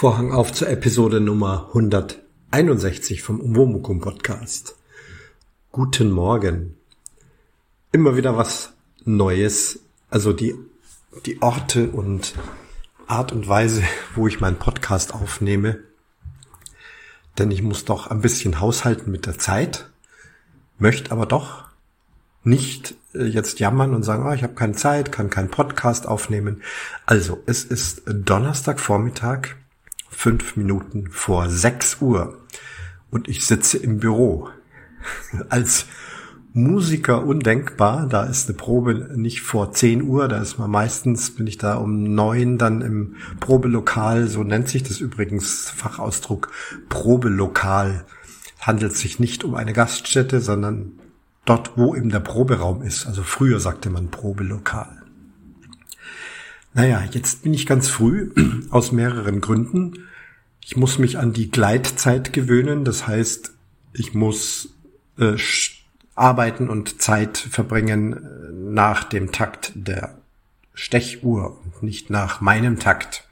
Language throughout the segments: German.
Vorhang auf zur Episode Nummer 161 vom Umwomukum Podcast. Guten Morgen. Immer wieder was Neues. Also die, die Orte und Art und Weise, wo ich meinen Podcast aufnehme. Denn ich muss doch ein bisschen haushalten mit der Zeit, möchte aber doch nicht äh, jetzt jammern und sagen, oh, ich habe keine Zeit, kann keinen Podcast aufnehmen. Also, es ist Donnerstagvormittag fünf Minuten vor sechs Uhr und ich sitze im Büro. Als Musiker undenkbar, da ist eine Probe nicht vor zehn Uhr, da ist man meistens, bin ich da um neun dann im Probelokal, so nennt sich das übrigens Fachausdruck, Probelokal. Handelt sich nicht um eine Gaststätte, sondern dort, wo eben der Proberaum ist. Also früher sagte man Probelokal. Naja, jetzt bin ich ganz früh aus mehreren Gründen. Ich muss mich an die Gleitzeit gewöhnen. Das heißt, ich muss äh, arbeiten und Zeit verbringen äh, nach dem Takt der Stechuhr und nicht nach meinem Takt.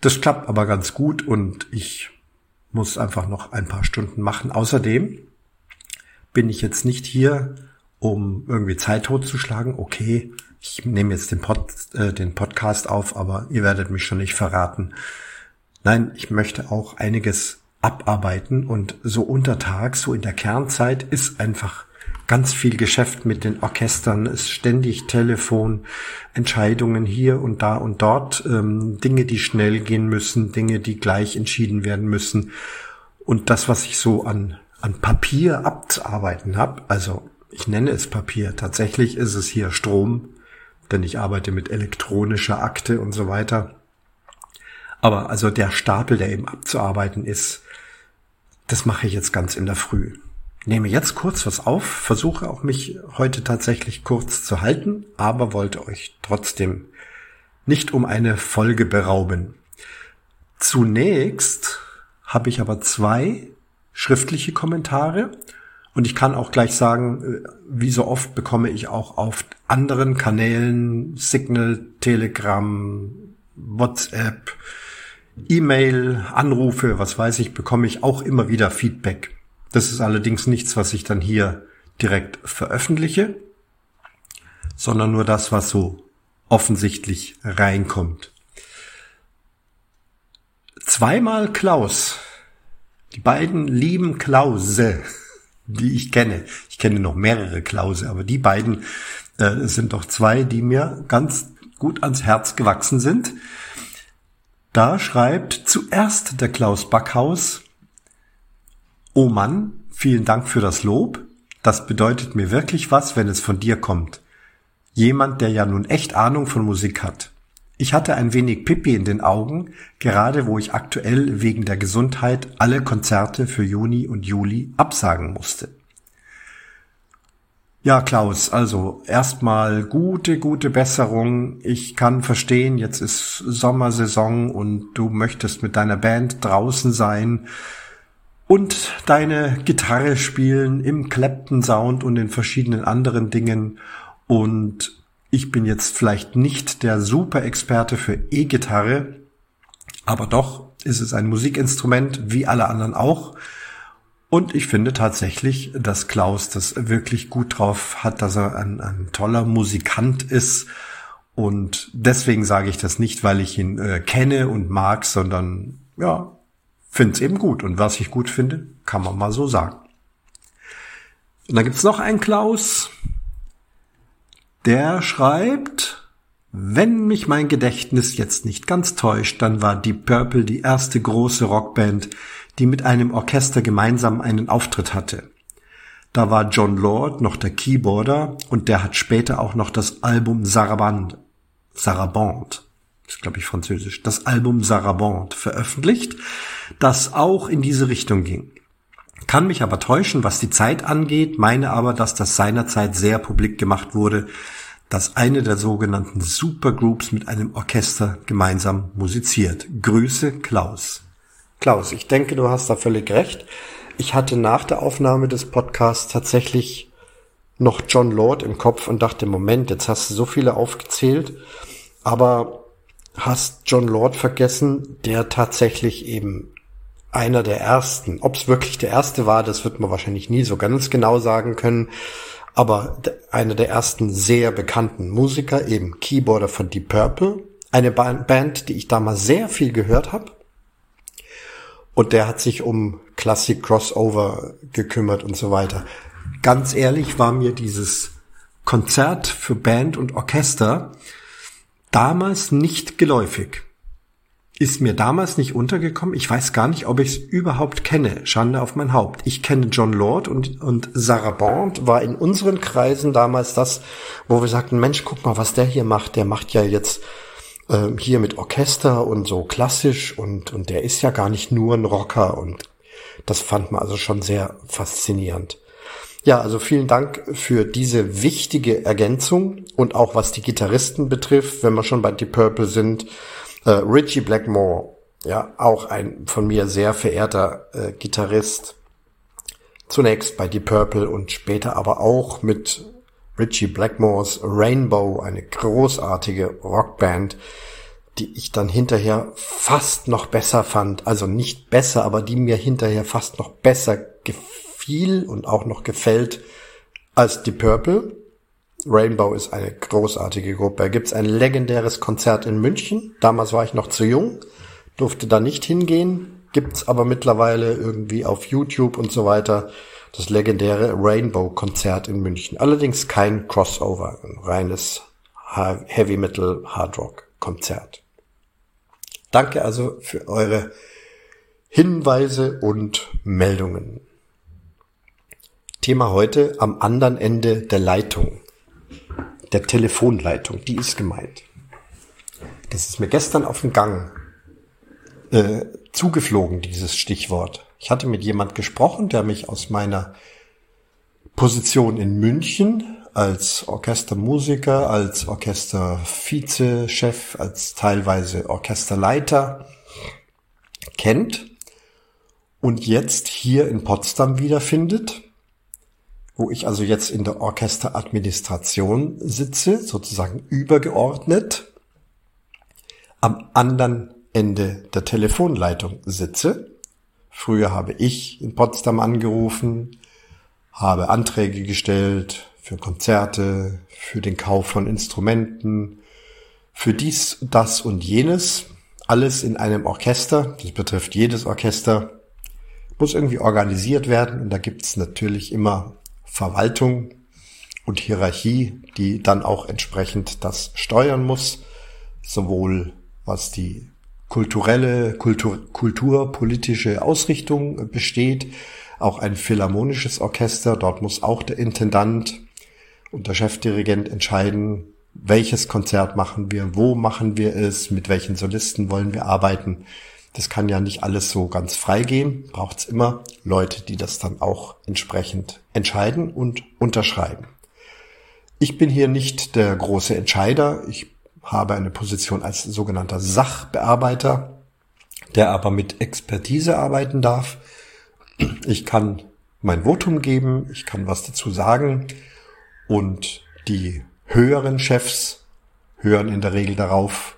Das klappt aber ganz gut und ich muss einfach noch ein paar Stunden machen. Außerdem bin ich jetzt nicht hier, um irgendwie Zeit totzuschlagen. Okay, ich nehme jetzt den, Pod, äh, den Podcast auf, aber ihr werdet mich schon nicht verraten. Nein, ich möchte auch einiges abarbeiten und so untertags, so in der Kernzeit ist einfach ganz viel Geschäft mit den Orchestern, ist ständig Telefon, Entscheidungen hier und da und dort, ähm, Dinge, die schnell gehen müssen, Dinge, die gleich entschieden werden müssen. Und das, was ich so an, an Papier abzuarbeiten habe, also ich nenne es Papier, tatsächlich ist es hier Strom, denn ich arbeite mit elektronischer Akte und so weiter. Aber also der Stapel, der eben abzuarbeiten ist, das mache ich jetzt ganz in der Früh. Nehme jetzt kurz was auf, versuche auch mich heute tatsächlich kurz zu halten, aber wollte euch trotzdem nicht um eine Folge berauben. Zunächst habe ich aber zwei schriftliche Kommentare und ich kann auch gleich sagen, äh, wie so oft bekomme ich auch auf anderen Kanälen, Signal, Telegram, WhatsApp, E-Mail, Anrufe, was weiß ich, bekomme ich auch immer wieder Feedback. Das ist allerdings nichts, was ich dann hier direkt veröffentliche, sondern nur das, was so offensichtlich reinkommt. Zweimal Klaus. Die beiden lieben Klause, die ich kenne. Ich kenne noch mehrere Klause, aber die beiden äh, sind doch zwei, die mir ganz gut ans Herz gewachsen sind. Da schreibt zuerst der Klaus Backhaus, Oh Mann, vielen Dank für das Lob. Das bedeutet mir wirklich was, wenn es von dir kommt. Jemand, der ja nun echt Ahnung von Musik hat. Ich hatte ein wenig Pippi in den Augen, gerade wo ich aktuell wegen der Gesundheit alle Konzerte für Juni und Juli absagen musste. Ja, Klaus, also erstmal gute, gute Besserung. Ich kann verstehen, jetzt ist Sommersaison und du möchtest mit deiner Band draußen sein und deine Gitarre spielen im Clapton Sound und in verschiedenen anderen Dingen. Und ich bin jetzt vielleicht nicht der Super-Experte für E-Gitarre, aber doch ist es ein Musikinstrument, wie alle anderen auch. Und ich finde tatsächlich, dass Klaus das wirklich gut drauf hat, dass er ein, ein toller Musikant ist. Und deswegen sage ich das nicht, weil ich ihn äh, kenne und mag, sondern ja, finde es eben gut. Und was ich gut finde, kann man mal so sagen. Und dann gibt's noch einen Klaus, der schreibt, wenn mich mein Gedächtnis jetzt nicht ganz täuscht, dann war Deep Purple die erste große Rockband, die mit einem Orchester gemeinsam einen Auftritt hatte. Da war John Lord noch der Keyboarder und der hat später auch noch das Album Sarabande, Sarabande, ist glaube ich französisch, das Album Sarabande veröffentlicht, das auch in diese Richtung ging. Kann mich aber täuschen, was die Zeit angeht, meine aber, dass das seinerzeit sehr publik gemacht wurde, dass eine der sogenannten Supergroups mit einem Orchester gemeinsam musiziert. Grüße Klaus. Klaus, ich denke, du hast da völlig recht. Ich hatte nach der Aufnahme des Podcasts tatsächlich noch John Lord im Kopf und dachte, Moment, jetzt hast du so viele aufgezählt. Aber hast John Lord vergessen, der tatsächlich eben einer der ersten, ob es wirklich der erste war, das wird man wahrscheinlich nie so ganz genau sagen können, aber einer der ersten sehr bekannten Musiker, eben Keyboarder von Deep Purple, eine Band, die ich damals sehr viel gehört habe. Und der hat sich um Classic Crossover gekümmert und so weiter. Ganz ehrlich war mir dieses Konzert für Band und Orchester damals nicht geläufig. Ist mir damals nicht untergekommen. Ich weiß gar nicht, ob ich es überhaupt kenne. Schande auf mein Haupt. Ich kenne John Lord und, und Sarah Bond war in unseren Kreisen damals das, wo wir sagten, Mensch, guck mal, was der hier macht. Der macht ja jetzt äh, hier mit Orchester und so klassisch und, und der ist ja gar nicht nur ein Rocker und das fand man also schon sehr faszinierend. Ja, also vielen Dank für diese wichtige Ergänzung und auch was die Gitarristen betrifft, wenn wir schon bei Deep Purple sind, äh, Richie Blackmore, ja, auch ein von mir sehr verehrter äh, Gitarrist. Zunächst bei Deep Purple und später aber auch mit Richie Blackmores Rainbow, eine großartige Rockband, die ich dann hinterher fast noch besser fand. Also nicht besser, aber die mir hinterher fast noch besser gefiel und auch noch gefällt als die Purple. Rainbow ist eine großartige Gruppe. Da gibt's ein legendäres Konzert in München. Damals war ich noch zu jung, durfte da nicht hingehen. Gibt's aber mittlerweile irgendwie auf YouTube und so weiter das legendäre Rainbow-Konzert in München. Allerdings kein Crossover, ein reines Heavy Metal Hard Rock Konzert. Danke also für eure Hinweise und Meldungen. Thema heute am anderen Ende der Leitung, der Telefonleitung, die ist gemeint. Das ist mir gestern auf dem Gang äh, zugeflogen, dieses Stichwort. Ich hatte mit jemand gesprochen, der mich aus meiner Position in München als Orchestermusiker, als Orchestervizechef, als teilweise Orchesterleiter kennt und jetzt hier in Potsdam wiederfindet, wo ich also jetzt in der Orchesteradministration sitze, sozusagen übergeordnet, am anderen Ende der Telefonleitung sitze. Früher habe ich in Potsdam angerufen, habe Anträge gestellt für Konzerte, für den Kauf von Instrumenten, für dies, das und jenes. Alles in einem Orchester, das betrifft jedes Orchester, muss irgendwie organisiert werden und da gibt es natürlich immer Verwaltung und Hierarchie, die dann auch entsprechend das steuern muss, sowohl was die kulturelle, Kultur, kulturpolitische Ausrichtung besteht. Auch ein philharmonisches Orchester. Dort muss auch der Intendant und der Chefdirigent entscheiden, welches Konzert machen wir, wo machen wir es, mit welchen Solisten wollen wir arbeiten. Das kann ja nicht alles so ganz frei gehen. Braucht es immer Leute, die das dann auch entsprechend entscheiden und unterschreiben. Ich bin hier nicht der große Entscheider. Ich habe eine Position als sogenannter Sachbearbeiter, der aber mit Expertise arbeiten darf. Ich kann mein Votum geben, ich kann was dazu sagen und die höheren Chefs hören in der Regel darauf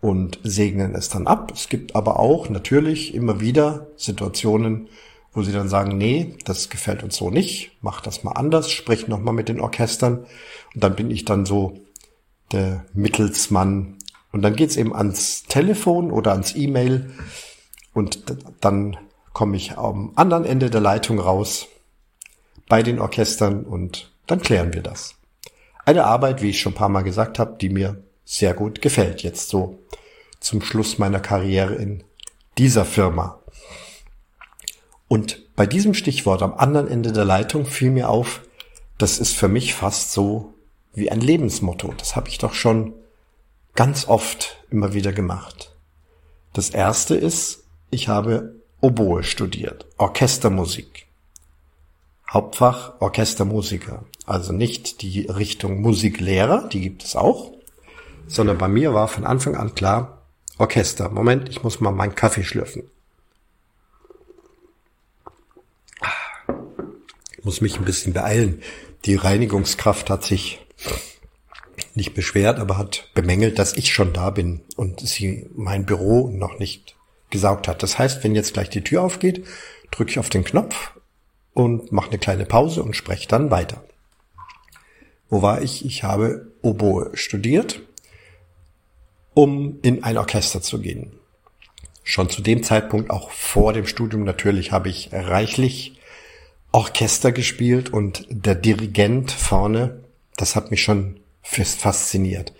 und segnen es dann ab. Es gibt aber auch natürlich immer wieder Situationen, wo sie dann sagen, nee, das gefällt uns so nicht, mach das mal anders, sprich nochmal mit den Orchestern. Und dann bin ich dann so der Mittelsmann. Und dann geht's eben ans Telefon oder ans E-Mail und dann komme ich am anderen Ende der Leitung raus bei den Orchestern und dann klären wir das. Eine Arbeit, wie ich schon ein paar Mal gesagt habe, die mir sehr gut gefällt jetzt so zum Schluss meiner Karriere in dieser Firma. Und bei diesem Stichwort am anderen Ende der Leitung fiel mir auf, das ist für mich fast so wie ein Lebensmotto. Das habe ich doch schon ganz oft immer wieder gemacht. Das erste ist, ich habe Oboe studiert, Orchestermusik. Hauptfach Orchestermusiker. Also nicht die Richtung Musiklehrer, die gibt es auch, sondern bei mir war von Anfang an klar, Orchester. Moment, ich muss mal meinen Kaffee schlürfen. Ich muss mich ein bisschen beeilen. Die Reinigungskraft hat sich nicht beschwert, aber hat bemängelt, dass ich schon da bin und sie mein Büro noch nicht gesaugt hat. Das heißt, wenn jetzt gleich die Tür aufgeht, drücke ich auf den Knopf und mache eine kleine Pause und spreche dann weiter. Wo war ich? Ich habe Oboe studiert, um in ein Orchester zu gehen. Schon zu dem Zeitpunkt, auch vor dem Studium natürlich, habe ich reichlich Orchester gespielt und der Dirigent vorne, das hat mich schon fasziniert.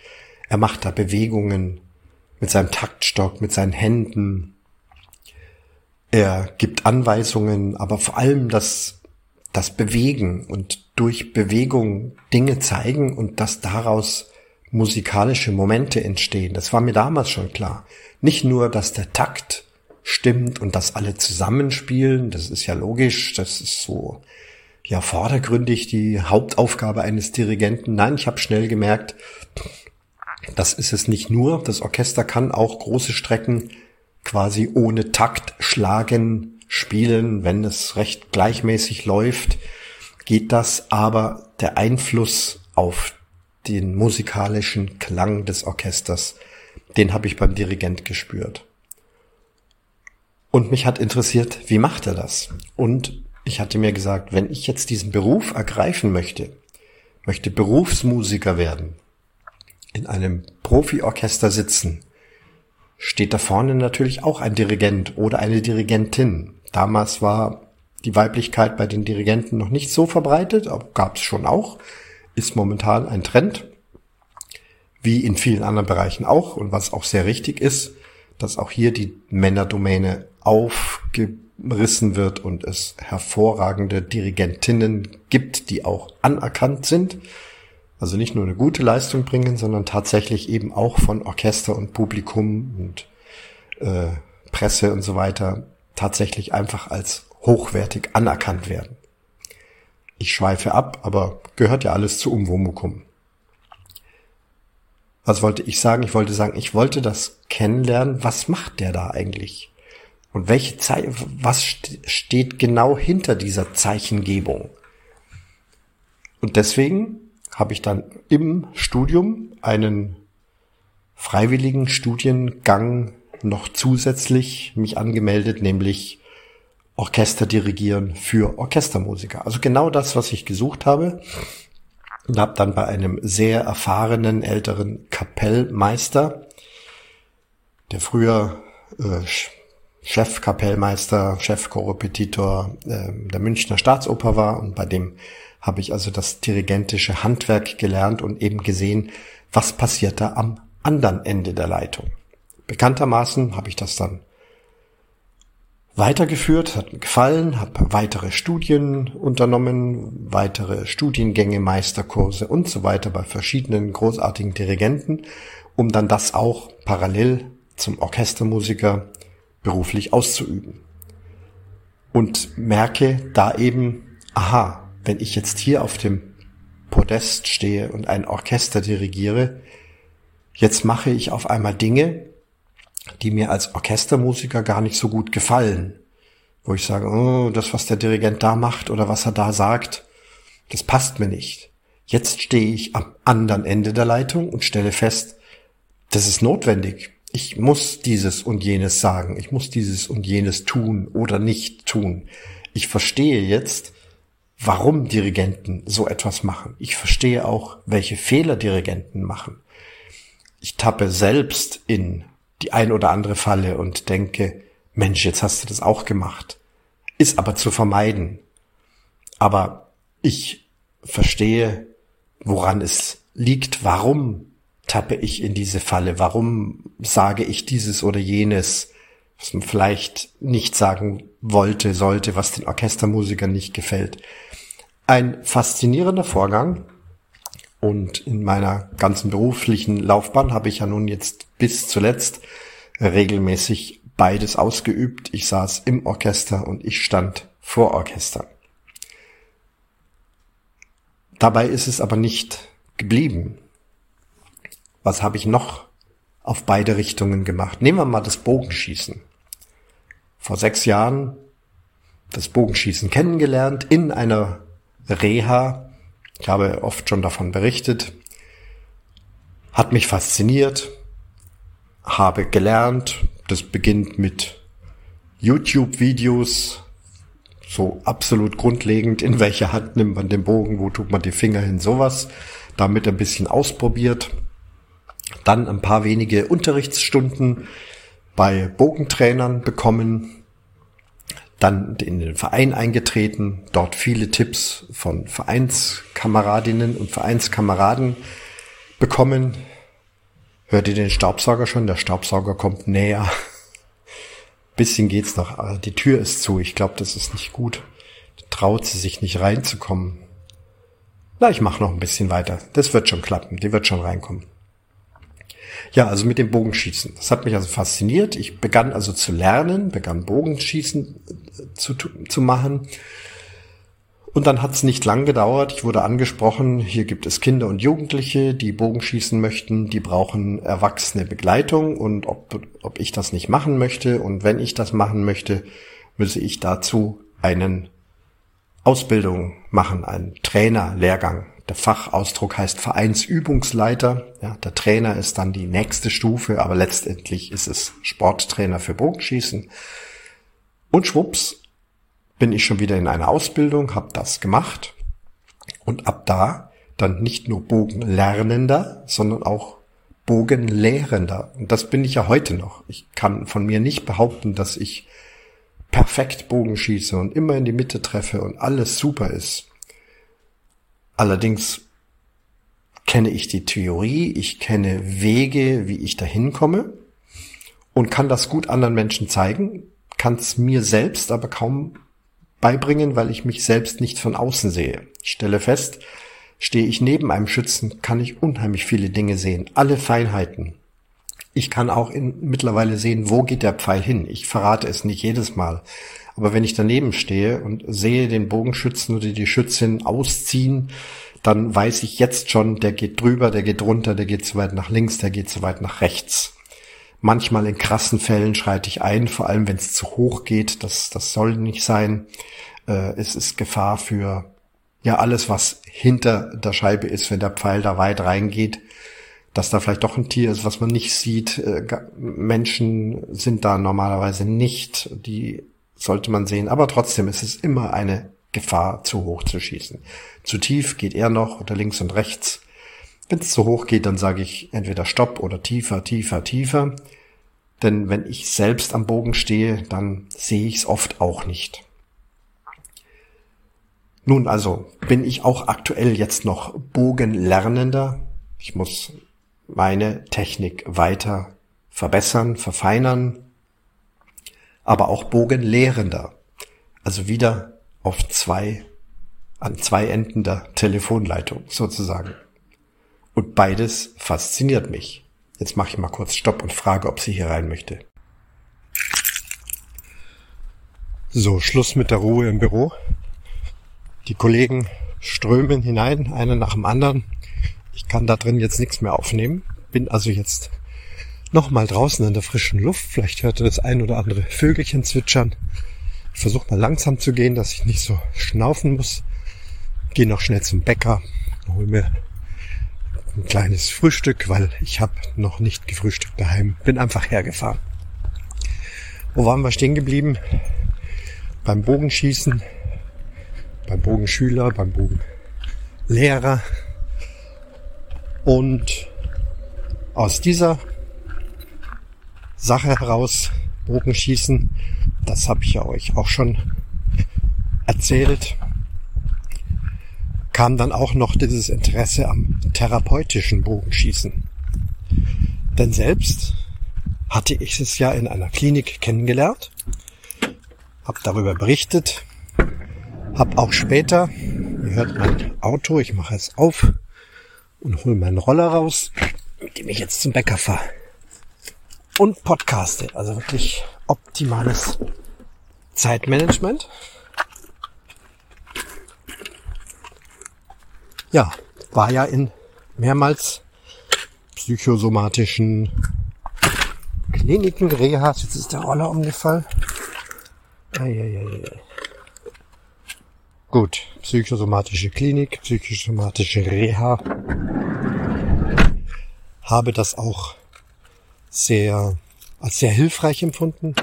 Er macht da Bewegungen mit seinem Taktstock, mit seinen Händen. Er gibt Anweisungen, aber vor allem das, das Bewegen und durch Bewegung Dinge zeigen und dass daraus musikalische Momente entstehen. Das war mir damals schon klar. Nicht nur, dass der Takt stimmt und dass alle zusammenspielen, das ist ja logisch, das ist so ja vordergründig die Hauptaufgabe eines Dirigenten. Nein, ich habe schnell gemerkt, das ist es nicht nur. Das Orchester kann auch große Strecken quasi ohne Takt schlagen, spielen, wenn es recht gleichmäßig läuft, geht das, aber der Einfluss auf den musikalischen Klang des Orchesters, den habe ich beim Dirigent gespürt. Und mich hat interessiert, wie macht er das? Und ich hatte mir gesagt, wenn ich jetzt diesen Beruf ergreifen möchte, möchte Berufsmusiker werden, in einem Profiorchester sitzen, steht da vorne natürlich auch ein Dirigent oder eine Dirigentin. Damals war die Weiblichkeit bei den Dirigenten noch nicht so verbreitet, gab es schon auch, ist momentan ein Trend, wie in vielen anderen Bereichen auch und was auch sehr richtig ist, dass auch hier die Männerdomäne aufgerissen wird und es hervorragende Dirigentinnen gibt, die auch anerkannt sind. Also nicht nur eine gute Leistung bringen, sondern tatsächlich eben auch von Orchester und Publikum und äh, Presse und so weiter tatsächlich einfach als hochwertig anerkannt werden. Ich schweife ab, aber gehört ja alles zu Umwomukum. Was wollte ich sagen? Ich wollte sagen, ich wollte das kennenlernen. Was macht der da eigentlich? Und welche Zeit, was steht genau hinter dieser Zeichengebung? Und deswegen habe ich dann im Studium einen freiwilligen Studiengang noch zusätzlich mich angemeldet, nämlich Orchester dirigieren für Orchestermusiker. Also genau das, was ich gesucht habe. Und habe dann bei einem sehr erfahrenen älteren Kapellmeister, der früher äh, Chefkapellmeister, Chefkorrepetitor äh, der Münchner Staatsoper war und bei dem habe ich also das dirigentische Handwerk gelernt und eben gesehen, was passiert da am anderen Ende der Leitung. Bekanntermaßen habe ich das dann weitergeführt, hat mir gefallen, habe weitere Studien unternommen, weitere Studiengänge, Meisterkurse und so weiter bei verschiedenen großartigen Dirigenten, um dann das auch parallel zum Orchestermusiker beruflich auszuüben. Und merke da eben, aha, wenn ich jetzt hier auf dem Podest stehe und ein Orchester dirigiere, jetzt mache ich auf einmal Dinge, die mir als Orchestermusiker gar nicht so gut gefallen. Wo ich sage, oh, das, was der Dirigent da macht oder was er da sagt, das passt mir nicht. Jetzt stehe ich am anderen Ende der Leitung und stelle fest, das ist notwendig. Ich muss dieses und jenes sagen. Ich muss dieses und jenes tun oder nicht tun. Ich verstehe jetzt, warum Dirigenten so etwas machen. Ich verstehe auch, welche Fehler Dirigenten machen. Ich tappe selbst in die ein oder andere Falle und denke, Mensch, jetzt hast du das auch gemacht. Ist aber zu vermeiden. Aber ich verstehe, woran es liegt, warum tappe ich in diese Falle, warum sage ich dieses oder jenes, was man vielleicht nicht sagen wollte, sollte, was den Orchestermusikern nicht gefällt. Ein faszinierender Vorgang. Und in meiner ganzen beruflichen Laufbahn habe ich ja nun jetzt bis zuletzt regelmäßig beides ausgeübt. Ich saß im Orchester und ich stand vor Orchester. Dabei ist es aber nicht geblieben. Was habe ich noch auf beide Richtungen gemacht? Nehmen wir mal das Bogenschießen. Vor sechs Jahren das Bogenschießen kennengelernt in einer Reha. Ich habe oft schon davon berichtet. Hat mich fasziniert, habe gelernt. Das beginnt mit YouTube-Videos, so absolut grundlegend, in welche Hand nimmt man den Bogen, wo tut man die Finger hin, sowas. Damit ein bisschen ausprobiert. Dann ein paar wenige Unterrichtsstunden bei Bogentrainern bekommen. Dann in den Verein eingetreten, dort viele Tipps von Vereinskameradinnen und Vereinskameraden bekommen. Hört ihr den Staubsauger schon? Der Staubsauger kommt näher bisschen geht's noch. Aber die Tür ist zu. Ich glaube, das ist nicht gut. Traut sie sich nicht reinzukommen. Na, ich mache noch ein bisschen weiter. Das wird schon klappen. Die wird schon reinkommen. Ja, also mit dem Bogenschießen. Das hat mich also fasziniert. Ich begann also zu lernen, begann Bogenschießen äh, zu, zu machen und dann hat es nicht lang gedauert. Ich wurde angesprochen, hier gibt es Kinder und Jugendliche, die Bogenschießen möchten, die brauchen erwachsene Begleitung und ob, ob ich das nicht machen möchte. Und wenn ich das machen möchte, müsse ich dazu einen Ausbildung machen, einen Trainerlehrgang. Der Fachausdruck heißt Vereinsübungsleiter. Ja, der Trainer ist dann die nächste Stufe, aber letztendlich ist es Sporttrainer für Bogenschießen. Und schwupps, bin ich schon wieder in einer Ausbildung, habe das gemacht und ab da dann nicht nur Bogenlernender, sondern auch Bogenlehrender. Und das bin ich ja heute noch. Ich kann von mir nicht behaupten, dass ich perfekt Bogen schieße und immer in die Mitte treffe und alles super ist. Allerdings kenne ich die Theorie, ich kenne Wege, wie ich dahin komme und kann das gut anderen Menschen zeigen, kann es mir selbst aber kaum beibringen, weil ich mich selbst nicht von außen sehe. Ich stelle fest, stehe ich neben einem Schützen, kann ich unheimlich viele Dinge sehen, alle Feinheiten. Ich kann auch in, mittlerweile sehen, wo geht der Pfeil hin. Ich verrate es nicht jedes Mal. Aber wenn ich daneben stehe und sehe den Bogenschützen oder die Schützin ausziehen, dann weiß ich jetzt schon, der geht drüber, der geht runter, der geht zu weit nach links, der geht zu weit nach rechts. Manchmal in krassen Fällen schreite ich ein, vor allem wenn es zu hoch geht. Das, das soll nicht sein. Äh, es ist Gefahr für ja alles, was hinter der Scheibe ist, wenn der Pfeil da weit reingeht, dass da vielleicht doch ein Tier ist, was man nicht sieht. Äh, Menschen sind da normalerweise nicht. Die sollte man sehen. Aber trotzdem ist es immer eine Gefahr, zu hoch zu schießen. Zu tief geht er noch oder links und rechts. Wenn es zu hoch geht, dann sage ich entweder Stopp oder tiefer, tiefer, tiefer. Denn wenn ich selbst am Bogen stehe, dann sehe ich es oft auch nicht. Nun also bin ich auch aktuell jetzt noch Bogenlernender. Ich muss meine Technik weiter verbessern, verfeinern, aber auch Bogenlehrender. Also wieder auf zwei, an zwei Enden der Telefonleitung sozusagen. Und beides fasziniert mich. Jetzt mache ich mal kurz Stopp und frage, ob sie hier rein möchte. So, Schluss mit der Ruhe im Büro. Die Kollegen strömen hinein, einer nach dem anderen. Ich kann da drin jetzt nichts mehr aufnehmen. Bin also jetzt nochmal draußen in der frischen Luft. Vielleicht hört ihr das ein oder andere Vögelchen zwitschern. Ich versuche mal langsam zu gehen, dass ich nicht so schnaufen muss. Gehe noch schnell zum Bäcker, hol mir ein kleines Frühstück, weil ich habe noch nicht gefrühstückt daheim. Bin einfach hergefahren. Wo waren wir stehen geblieben? Beim Bogenschießen, beim Bogenschüler, beim Bogenlehrer. Und aus dieser Sache heraus, Bogenschießen, das habe ich ja euch auch schon erzählt, kam dann auch noch dieses Interesse am therapeutischen Bogenschießen. Denn selbst hatte ich es ja in einer Klinik kennengelernt, habe darüber berichtet, habe auch später, ihr hört mein Auto, ich mache es auf und hole meinen Roller raus, mit dem ich jetzt zum Bäcker fahre und podcaste. Also wirklich optimales Zeitmanagement. ja, war ja in mehrmals psychosomatischen Kliniken, Rehas. Jetzt ist der Roller umgefallen. Eieiei. Gut, psychosomatische Klinik, psychosomatische Reha. habe das auch sehr, als sehr hilfreich empfunden.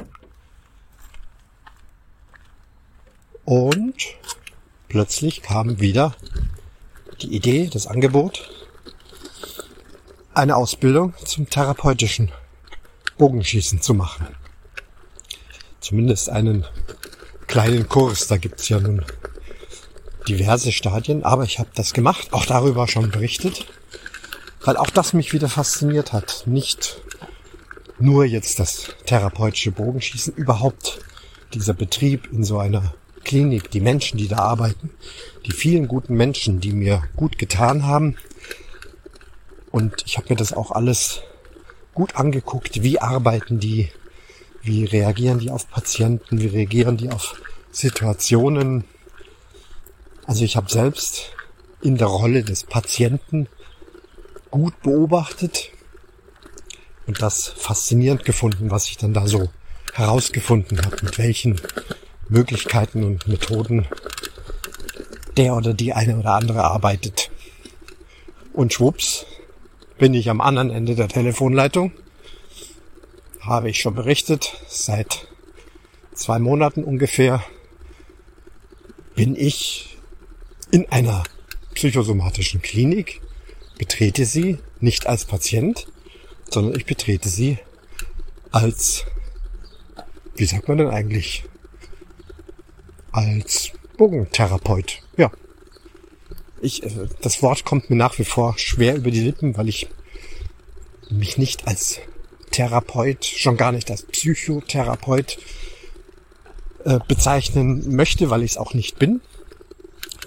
Und plötzlich kam wieder die Idee, das Angebot, eine Ausbildung zum therapeutischen Bogenschießen zu machen. Zumindest einen kleinen Kurs, da gibt's ja nun diverse Stadien, aber ich habe das gemacht, auch darüber schon berichtet, weil auch das mich wieder fasziniert hat. Nicht nur jetzt das therapeutische Bogenschießen, überhaupt dieser Betrieb in so einer Klinik, die Menschen, die da arbeiten, die vielen guten Menschen, die mir gut getan haben. Und ich habe mir das auch alles gut angeguckt, wie arbeiten die, wie reagieren die auf Patienten, wie reagieren die auf Situationen. Also ich habe selbst in der Rolle des Patienten gut beobachtet und das faszinierend gefunden, was ich dann da so herausgefunden habe, mit welchen Möglichkeiten und Methoden der oder die eine oder andere arbeitet. Und schwupps, bin ich am anderen Ende der Telefonleitung. Habe ich schon berichtet, seit zwei Monaten ungefähr bin ich in einer psychosomatischen Klinik, betrete sie nicht als Patient, sondern ich betrete sie als, wie sagt man denn eigentlich, als Bogentherapeut. Ja. Ich, äh, das Wort kommt mir nach wie vor schwer über die Lippen, weil ich mich nicht als Therapeut, schon gar nicht als Psychotherapeut äh, bezeichnen möchte, weil ich es auch nicht bin.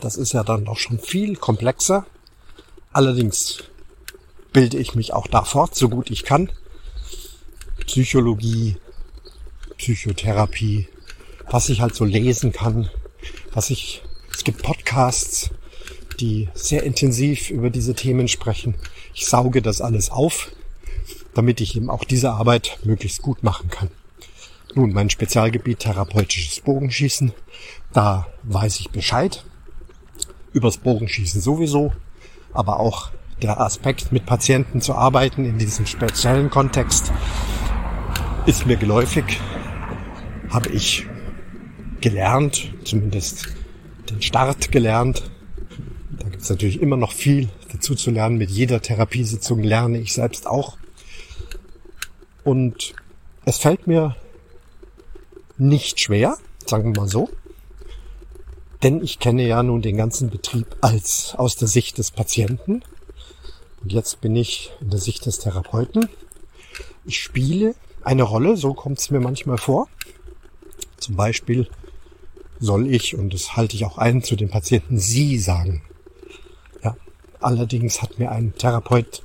Das ist ja dann doch schon viel komplexer. Allerdings bilde ich mich auch da fort, so gut ich kann. Psychologie, Psychotherapie, was ich halt so lesen kann, was ich, es gibt Podcasts, die sehr intensiv über diese Themen sprechen. Ich sauge das alles auf, damit ich eben auch diese Arbeit möglichst gut machen kann. Nun, mein Spezialgebiet therapeutisches Bogenschießen, da weiß ich Bescheid. Übers Bogenschießen sowieso, aber auch der Aspekt, mit Patienten zu arbeiten in diesem speziellen Kontext, ist mir geläufig, habe ich gelernt, zumindest den Start gelernt. Da gibt es natürlich immer noch viel dazu zu lernen. Mit jeder Therapiesitzung lerne ich selbst auch. Und es fällt mir nicht schwer, sagen wir mal so. Denn ich kenne ja nun den ganzen Betrieb als aus der Sicht des Patienten. Und jetzt bin ich in der Sicht des Therapeuten. Ich spiele eine Rolle, so kommt es mir manchmal vor. Zum Beispiel soll ich, und das halte ich auch ein, zu den Patienten Sie sagen. Ja, allerdings hat mir ein Therapeut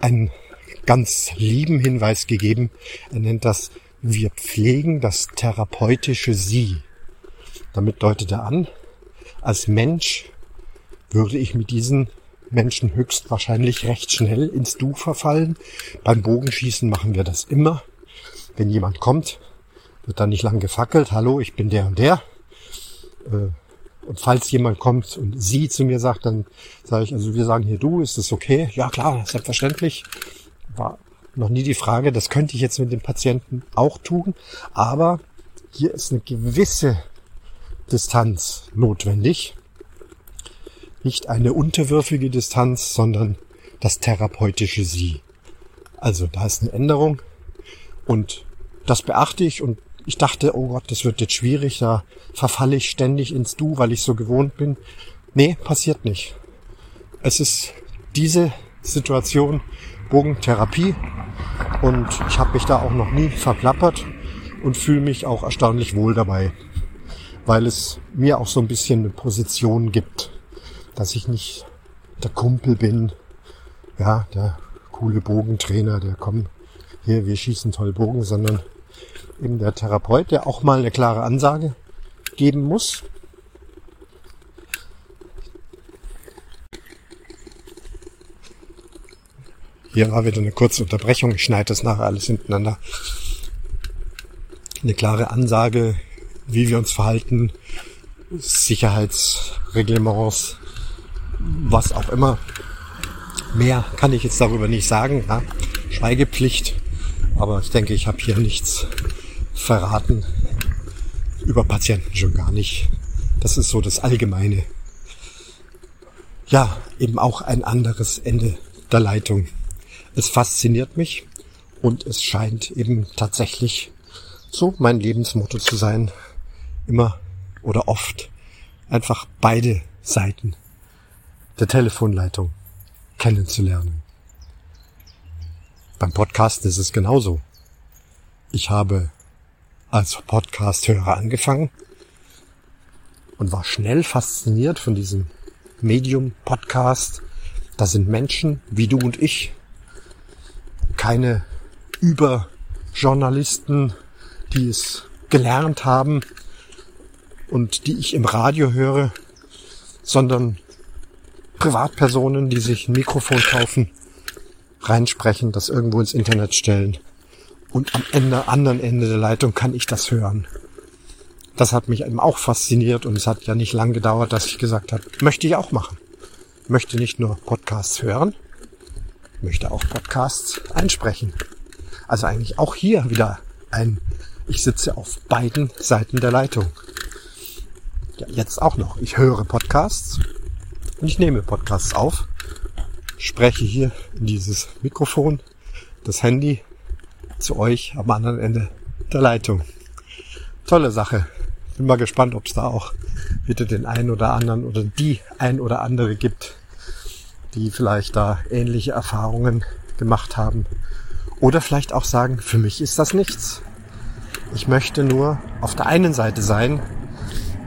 einen ganz lieben Hinweis gegeben. Er nennt das, wir pflegen das therapeutische Sie. Damit deutet er an, als Mensch würde ich mit diesen Menschen höchstwahrscheinlich recht schnell ins Du verfallen. Beim Bogenschießen machen wir das immer. Wenn jemand kommt, wird dann nicht lang gefackelt. Hallo, ich bin der und der. Äh, und falls jemand kommt und sie zu mir sagt, dann sage ich, also wir sagen hier du, ist das okay? Ja klar, selbstverständlich. War noch nie die Frage, das könnte ich jetzt mit dem Patienten auch tun, aber hier ist eine gewisse Distanz notwendig. Nicht eine unterwürfige Distanz, sondern das therapeutische Sie. Also da ist eine Änderung und das beachte ich und ich dachte, oh Gott, das wird jetzt schwierig, da verfalle ich ständig ins Du, weil ich so gewohnt bin. Nee, passiert nicht. Es ist diese Situation Bogentherapie und ich habe mich da auch noch nie verplappert und fühle mich auch erstaunlich wohl dabei, weil es mir auch so ein bisschen eine Position gibt, dass ich nicht der Kumpel bin, ja, der coole Bogentrainer, der komm, hier, wir schießen toll Bogen, sondern eben der Therapeut, der auch mal eine klare Ansage geben muss. Hier war wieder eine kurze Unterbrechung. Ich schneide das nachher alles hintereinander. Eine klare Ansage, wie wir uns verhalten, Sicherheitsreglements, was auch immer. Mehr kann ich jetzt darüber nicht sagen. Ja? Schweigepflicht. Aber ich denke, ich habe hier nichts verraten. Über Patienten schon gar nicht. Das ist so das Allgemeine. Ja, eben auch ein anderes Ende der Leitung. Es fasziniert mich und es scheint eben tatsächlich so mein Lebensmotto zu sein. Immer oder oft einfach beide Seiten der Telefonleitung kennenzulernen. Beim Podcasten ist es genauso. Ich habe als Podcast-Hörer angefangen und war schnell fasziniert von diesem Medium-Podcast. Da sind Menschen wie du und ich, keine Überjournalisten, die es gelernt haben und die ich im Radio höre, sondern Privatpersonen, die sich ein Mikrofon kaufen, reinsprechen, das irgendwo ins Internet stellen und am Ende, anderen Ende der Leitung kann ich das hören. Das hat mich eben auch fasziniert und es hat ja nicht lang gedauert, dass ich gesagt habe, möchte ich auch machen. Möchte nicht nur Podcasts hören, möchte auch Podcasts einsprechen. Also eigentlich auch hier wieder ein, ich sitze auf beiden Seiten der Leitung. Ja, jetzt auch noch. Ich höre Podcasts und ich nehme Podcasts auf, spreche hier in dieses Mikrofon, das Handy zu euch am anderen Ende der Leitung. Tolle Sache. Bin mal gespannt, ob es da auch wieder den einen oder anderen oder die ein oder andere gibt, die vielleicht da ähnliche Erfahrungen gemacht haben. Oder vielleicht auch sagen, für mich ist das nichts. Ich möchte nur auf der einen Seite sein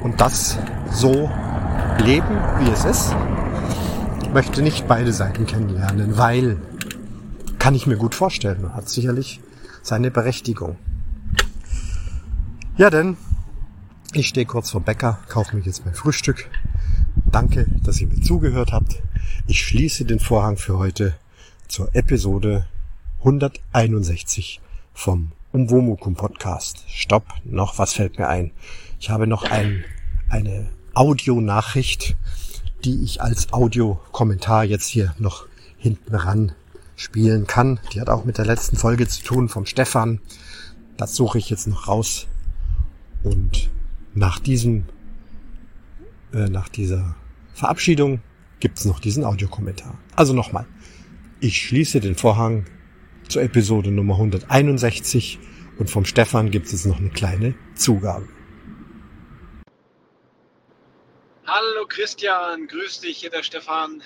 und das so leben, wie es ist. Ich möchte nicht beide Seiten kennenlernen, weil kann ich mir gut vorstellen. Hat sicherlich seine Berechtigung. Ja, denn ich stehe kurz vor Bäcker, kaufe mich jetzt mein Frühstück. Danke, dass ihr mir zugehört habt. Ich schließe den Vorhang für heute zur Episode 161 vom Umwomukum Podcast. Stopp, noch was fällt mir ein. Ich habe noch ein, eine Audionachricht, die ich als Audiokommentar jetzt hier noch hinten ran spielen kann. Die hat auch mit der letzten Folge zu tun vom Stefan. Das suche ich jetzt noch raus. Und nach diesem, äh, nach dieser Verabschiedung gibt's noch diesen Audiokommentar. Also nochmal. Ich schließe den Vorhang zur Episode Nummer 161 und vom Stefan gibt es noch eine kleine Zugabe. Hallo Christian, grüß dich, hier der Stefan.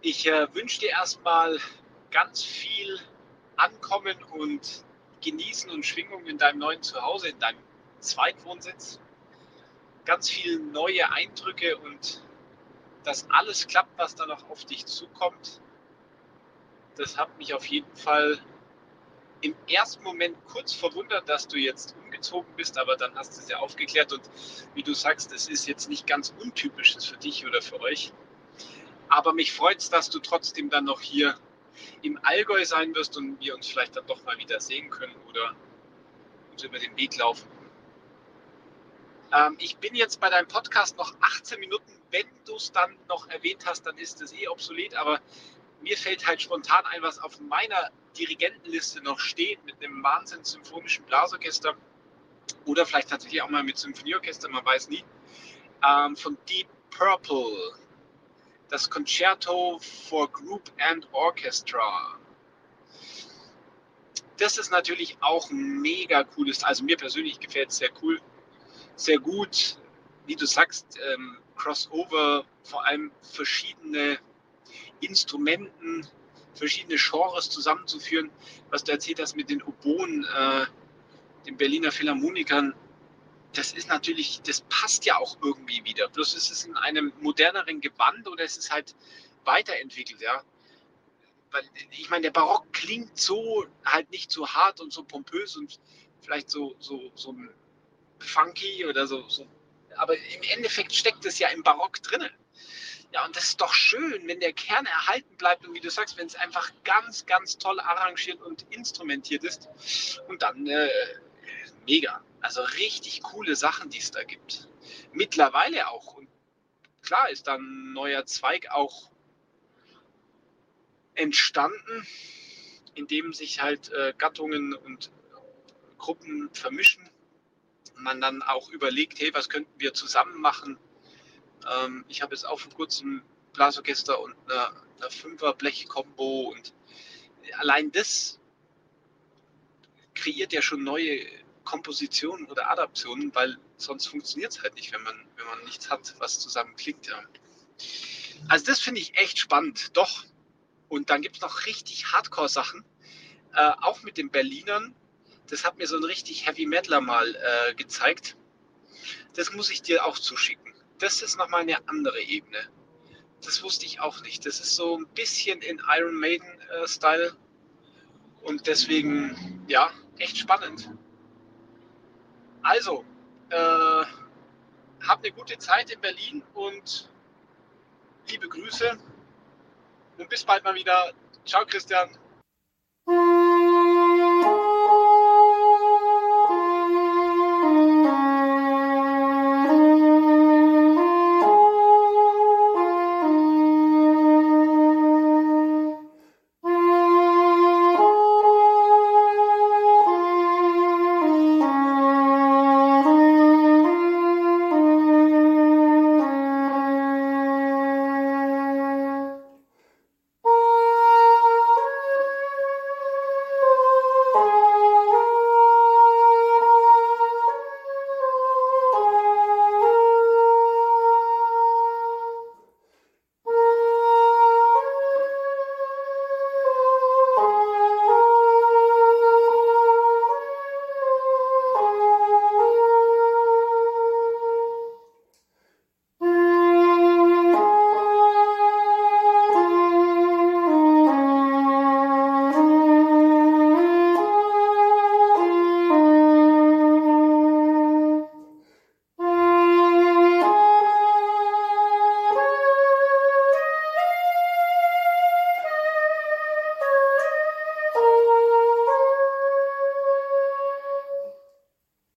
Ich äh, wünsche dir erstmal ganz viel Ankommen und Genießen und Schwingung in deinem neuen Zuhause, in deinem Zweitwohnsitz. Ganz viele neue Eindrücke und dass alles klappt, was da noch auf dich zukommt. Das hat mich auf jeden Fall im ersten Moment kurz verwundert, dass du jetzt umgezogen bist, aber dann hast du es ja aufgeklärt und wie du sagst, es ist jetzt nicht ganz untypisches für dich oder für euch. Aber mich freut es, dass du trotzdem dann noch hier im Allgäu sein wirst und wir uns vielleicht dann doch mal wieder sehen können oder uns über den Weg laufen. Ähm, ich bin jetzt bei deinem Podcast noch 18 Minuten. Wenn du es dann noch erwähnt hast, dann ist es eh obsolet. Aber mir fällt halt spontan ein, was auf meiner Dirigentenliste noch steht mit einem wahnsinns symphonischen Blasorchester oder vielleicht tatsächlich auch mal mit Symphonieorchester, man weiß nie. Ähm, von Deep Purple das Concerto for Group and Orchestra. Das ist natürlich auch mega cooles, also mir persönlich gefällt es sehr cool, sehr gut, wie du sagst, ähm, Crossover, vor allem verschiedene Instrumenten, verschiedene Genres zusammenzuführen. Was du erzählt hast mit den Oboen, äh, den Berliner Philharmonikern, das ist natürlich, das passt ja auch irgendwie wieder. Bloß ist es in einem moderneren Gewand oder es ist halt weiterentwickelt, ja. Weil ich meine, der Barock klingt so halt nicht so hart und so pompös und vielleicht so, so, so funky oder so, so. Aber im Endeffekt steckt es ja im Barock drinnen. Ja, und das ist doch schön, wenn der Kern erhalten bleibt und wie du sagst, wenn es einfach ganz, ganz toll arrangiert und instrumentiert ist. Und dann äh, mega. Also richtig coole Sachen, die es da gibt. Mittlerweile auch. Und klar ist dann ein neuer Zweig auch entstanden, indem sich halt äh, Gattungen und Gruppen vermischen. Man dann auch überlegt, hey, was könnten wir zusammen machen? Ähm, ich habe jetzt auch vor kurzem Blasorchester und eine, eine Fünfer-Blech-Kombo und allein das kreiert ja schon neue Kompositionen oder Adaptionen, weil sonst funktioniert es halt nicht, wenn man, wenn man nichts hat, was zusammen klingt. Ja. Also das finde ich echt spannend, doch. Und dann gibt es noch richtig Hardcore-Sachen, äh, auch mit den Berlinern. Das hat mir so ein richtig Heavy Metaler mal äh, gezeigt. Das muss ich dir auch zuschicken. Das ist nochmal eine andere Ebene. Das wusste ich auch nicht. Das ist so ein bisschen in Iron Maiden-Style. Äh, und deswegen, ja, echt spannend. Also, äh, habt eine gute Zeit in Berlin und liebe Grüße und bis bald mal wieder. Ciao, Christian.